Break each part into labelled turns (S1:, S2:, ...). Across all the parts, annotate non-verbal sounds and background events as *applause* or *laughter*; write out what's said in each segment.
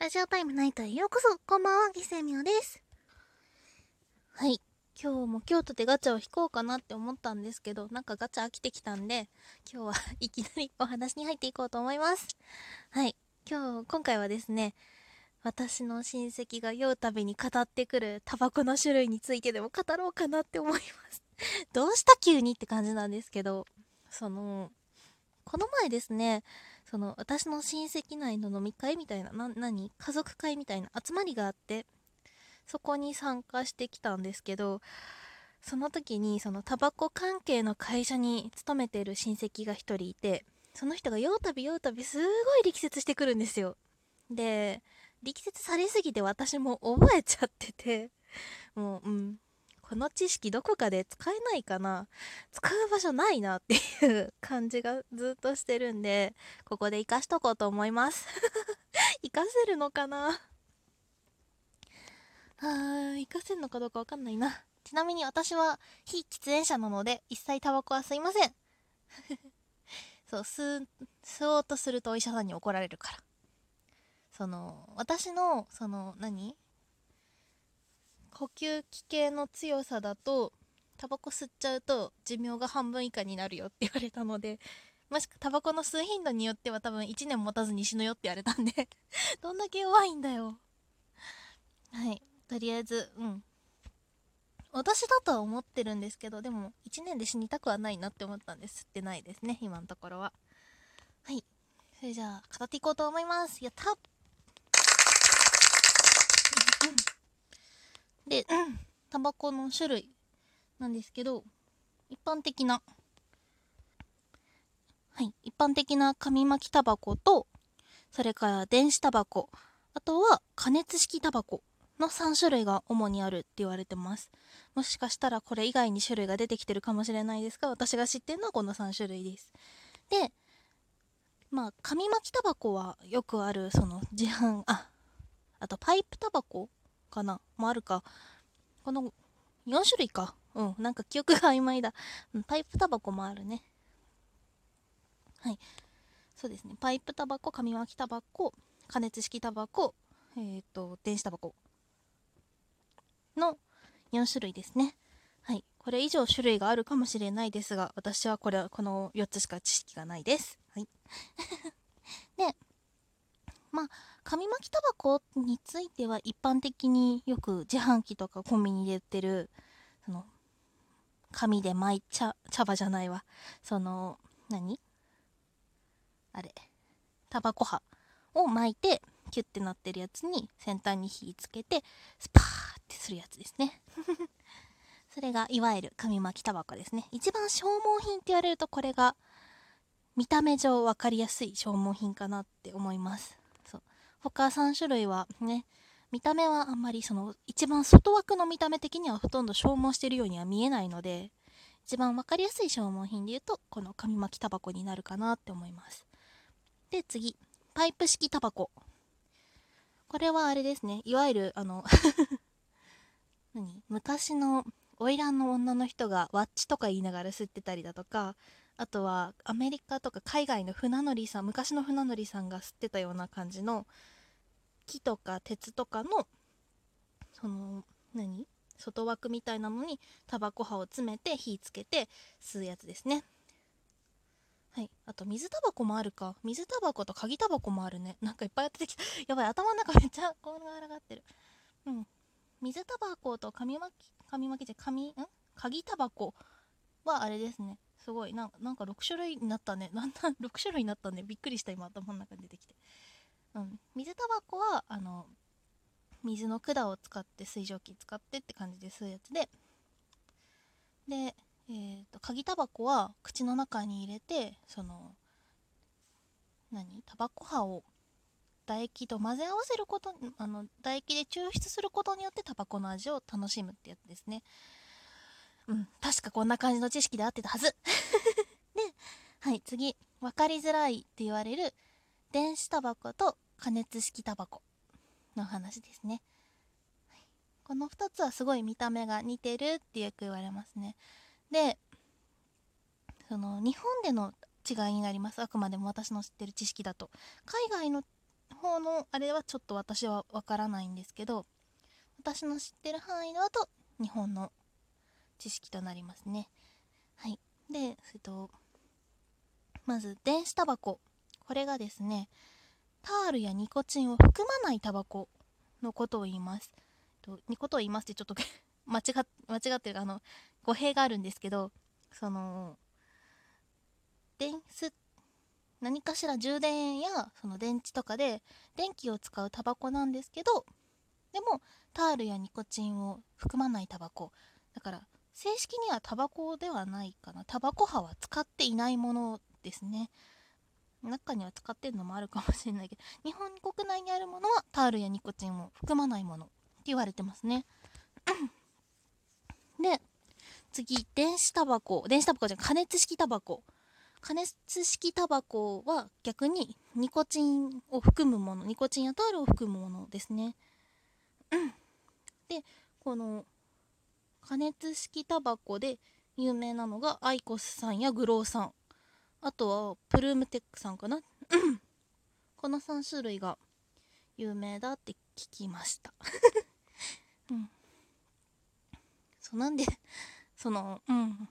S1: ラジオタイムナイトへようこそこんばんは、ギセミオです。はい。今日も京都でガチャを引こうかなって思ったんですけど、なんかガチャ飽きてきたんで、今日はいきなりお話に入っていこうと思います。はい。今日、今回はですね、私の親戚が酔うたびに語ってくるタバコの種類についてでも語ろうかなって思います。*laughs* どうした急にって感じなんですけど、その、この前ですね、その私の親戚内の飲み会みたいな、な、何？家族会みたいな集まりがあって、そこに参加してきたんですけど、その時にそのタバコ関係の会社に勤めてる親戚が一人いて、その人が酔うたび酔うたびすごい力説してくるんですよ。で、力説されすぎて私も覚えちゃってて、もう、うん。この知識どこかで使えないかな？使う場所ないなっていう感じが *laughs* ずっとしてるんで、ここで活かしとこうと思います。*laughs* 活かせるのかな？あー、活かせるのかどうかわかんないな。ちなみに私は非喫煙者なので、一切タバコは吸いません。*laughs* そう、吸う、吸おうとするとお医者さんに怒られるから。その、私の、その、何？呼吸器系の強さだと、タバコ吸っちゃうと寿命が半分以下になるよって言われたので、もしくタバコの吸う頻度によっては多分1年持たずに死ぬよって言われたんで *laughs* どんだけ弱いんだよ。はい。とりあえず、うん。私だとは思ってるんですけど、でも1年で死にたくはないなって思ったんです吸ってないですね、今のところは。はい。それじゃあ、語っていこうと思います。やったで、タバコの種類なんですけど、一般的な、はい、一般的な紙巻きタバコと、それから電子タバコ、あとは加熱式タバコの3種類が主にあるって言われてます。もしかしたらこれ以外に種類が出てきてるかもしれないですが、私が知ってるのはこの3種類です。で、まあ、紙巻きタバコはよくある、その自販、あ、あとパイプタバコかなもあるか。この4種類か。うん、なんか記憶が曖昧だ。うんパイプタバコもあるね。はい。そうですね。パイプタバコ、紙巻きタバコ、加熱式タバコ、えっ、と、電子タバコの4種類ですね。はい。これ以上種類があるかもしれないですが、私はこれは、この4つしか知識がないです。はい。*laughs* で、まあ、紙巻きタバコについては一般的によく自販機とかコンビニで売ってる、その、紙で巻い茶、茶葉じゃないわ。その、何？あれ。タバコ葉を巻いて、キュッてなってるやつに先端に火つけて、スパーってするやつですね。*laughs* それがいわゆる紙巻きタバコですね。一番消耗品って言われるとこれが見た目上分かりやすい消耗品かなって思います。他3種類はね、見た目はあんまりその一番外枠の見た目的にはほとんど消耗してるようには見えないので、一番分かりやすい消耗品で言うと、この紙巻きタバコになるかなって思います。で、次。パイプ式タバコ。これはあれですね。いわゆる、あの、*laughs* 何？昔の花魁の女の人がワッチとか言いながら吸ってたりだとか、あとはアメリカとか海外の船乗りさん、昔の船乗りさんが吸ってたような感じの木とか鉄とかの、その、何？外枠みたいなのにタバコ葉を詰めて火つけて吸うやつですね。はい。あと水タバコもあるか。水タバコと鍵タバコもあるね。なんかいっぱい出てきた。*laughs* やばい、頭の中めっちゃこんがらがってる。うん。水タバコと紙巻き、紙巻きじゃ、紙、ん？鍵タバコはあれですね。すごい。ななんか6種類になったね。*laughs* なんだ、6種類になったね。びっくりした、今頭の中に出てきて。うん。水タバコは、あの、水の管を使って、水蒸気使ってって感じで吸うやつで、で、えー、と鍵タバコは口の中に入れてその何？タバコ葉を唾液と混ぜ合わせることあの唾液で抽出することによってタバコの味を楽しむってやつですねうん確かこんな感じの知識で合ってたはず。*laughs* ではい次。分かりづらいって言われる電子タバコと加熱式タバコの話ですね、この2つはすごい見た目が似てるってよく言われますね。で、その日本での違いになります。あくまでも私の知ってる知識だと。海外の方のあれはちょっと私はわからないんですけど私の知ってる範囲だと日本の知識となりますね。はい。でえっとまず電子タバコ。これがですねタールやニコチンを含まないタバコのことを言います。とにことを言いますってちょっと *laughs* 間違間違ってるあの語弊があるんですけどその電ス何かしら充電やその電池とかで電気を使うタバコなんですけどでもタールやニコチンを含まないタバコ。だから正式にはタバコではないかな。タバコ葉は使っていないものですね。中には使ってるのもあるかもしれないけど。日本国内にあるものはタールやニコチンを含まないものって言われてますね。で次電子タバコ。電子タバコじゃ加熱式タバコ。加熱式タバコは逆にニコチンを含むもの。ニコチンやタールを含むものですね。でこの加熱式タバコで有名なのがアイコスさんやグローさん。あとはプルームテックさんかな。*clears throat* この3種類が有名だって聞きました。*laughs* うん。そうなんでそのうん。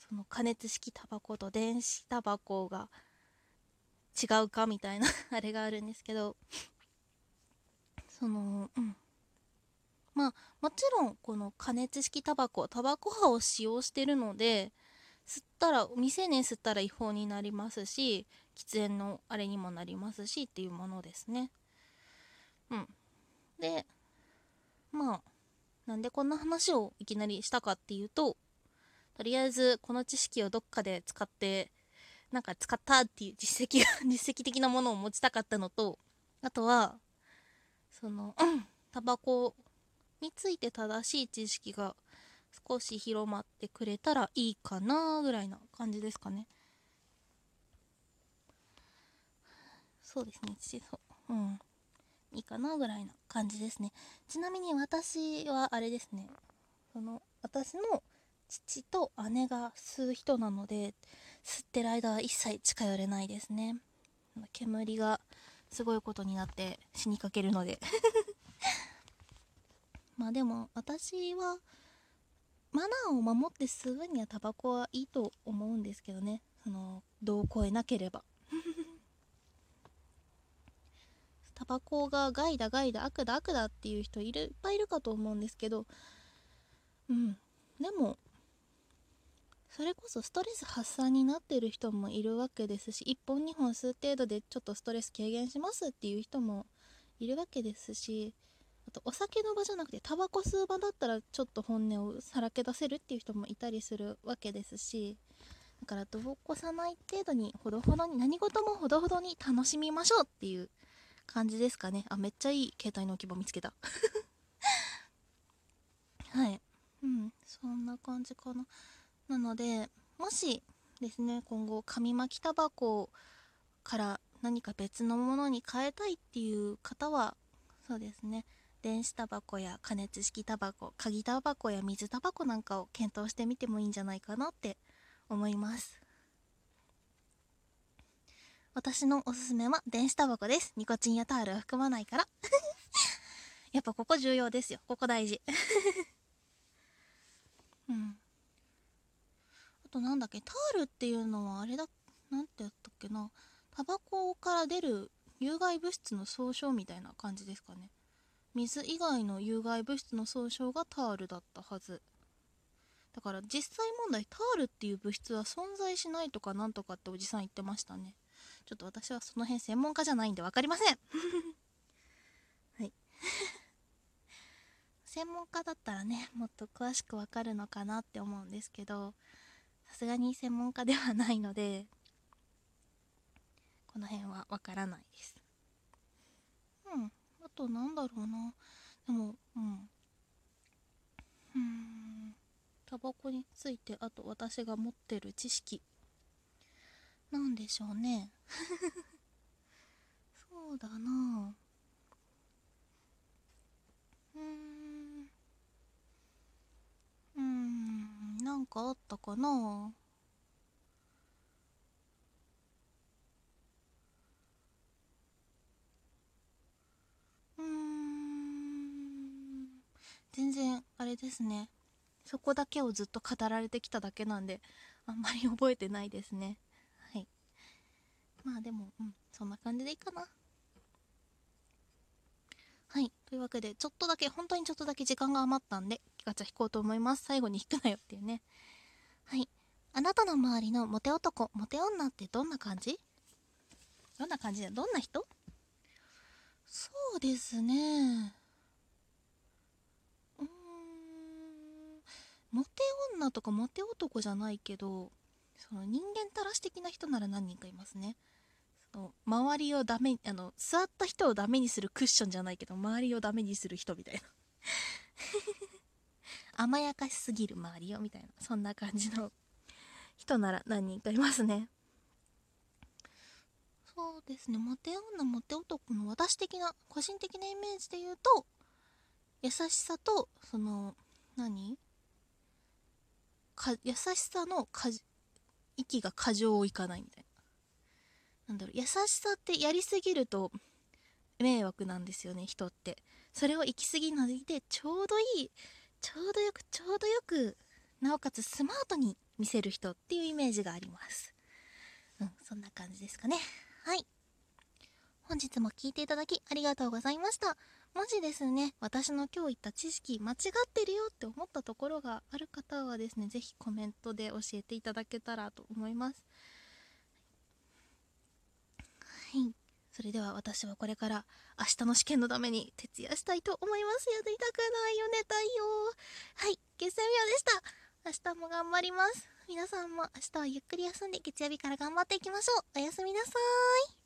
S1: その加熱式タバコと電子タバコが違うかみたいな *laughs* あれがあるんですけど。そのうん。まあもちろんこの加熱式タバコタバコ葉を使用してるので吸ったら未成年吸ったら違法になりますし喫煙のあれにもなりますしっていうものですね。うん。でまあなんでこんな話をいきなりしたかっていうととりあえずこの知識をどっかで使ってなんか使ったっていう実績が *laughs* 実績的なものを持ちたかったのとあとはそのタバコについて正しい知識が少し広まってくれたらいいかなぐらいな感じですかね。そうですね。そう。うん。いいかなぐらいな感じですね。ちなみに私はあれですね。その私の父と姉が吸う人なので吸ってる間は一切近寄れないですね。煙がすごいことになって死にかけるので。まあでも私はマナーを守って吸うにはタバコはいいと思うんですけどね。その度を超えなければ。*laughs* タバコが害だ害だ悪だ悪だっていう人いるいっぱいいるかと思うんですけど。うん。でもそれこそストレス発散になってる人もいるわけですし1本2本吸う程度でちょっとストレス軽減しますっていう人もいるわけですしとお酒の場じゃなくてタバコ吸う場だったらちょっと本音をさらけ出せるっていう人もいたりするわけですしだから度を越さない程度にほどほどに何事もほどほどに楽しみましょうっていう感じですかね。あめっちゃいい携帯の置き場見つけた。*laughs* はい。うん。そんな感じかな。なのでもしですね今後紙巻きタバコから何か別のものに変えたいっていう方はそうですね。電子タバコや加熱式タバコ鍵タバコや水タバコなんかを検討してみてもいいんじゃないかなって思います。私のおすすめは電子タバコです。ニコチンやタールは含まないから。*laughs* やっぱここ重要ですよ。ここ大事。*laughs* うん。あとなんだっけタールっていうのはあれだなんてやったっけな。タバコから出る有害物質の総称みたいな感じですかね。水以外の有害物質の総称がタールだったはず。だから実際問題タールっていう物質は存在しないとかなんとかっておじさん言ってましたね。ちょっと私はその辺専門家じゃないんで分かりません。*laughs* はい。*laughs* 専門家だったらねもっと詳しく分かるのかなって思うんですけどさすがに専門家ではないのでこの辺は分からないです。うん。となんだろうな。でもうん。うん。タバコについてあと私が持ってる知識。なんでしょうね。*laughs* そうだな。うん。うん。なんかあったかな。ですね。そこだけをずっと語られてきただけなんであんまり覚えてないですね。はい。まあでもうん。そんな感じでいいかな。はい。というわけでちょっとだけ本当にちょっとだけ時間が余ったんでガチャ引こうと思います。最後に引くなよっていうね。はい。あなたの周りのモテ男モテ女ってどんな感じ？どんな感じだ？どんな人？そうですねうーんモテ女とかモテ男じゃないけどその人間たらし的な人なら何人かいますね。その周りをダメあの座った人をダメにするクッションじゃないけど周りをダメにする人みたいな。*laughs* 甘やかしすぎる周りよみたいな。そんな感じの人なら何人かいますね。そうですね。モテ女モテ男の私的な個人的なイメージで言うと優しさとその何？優しさの息が過剰いかないみたいな。なんだろう優しさってやりすぎると迷惑なんですよね人って。それを行き過ぎないでちょうどいいちょうどよくちょうどよくなおかつスマートに見せる人っていうイメージがあります。うんそんな感じですかね。はい。本日も聞いていただきありがとうございました。もしですね。私の今日言った知識間違ってるよって思ったところがある方はですね是非コメントで教えていただけたらと思います。はい。それでは私はこれから明日の試験のために徹夜したいと思います。やりたくないよ寝たいよ。はい。月曜日でした。明日も頑張ります。皆さんも明日はゆっくり休んで月曜日から頑張っていきましょう。おやすみなさーい。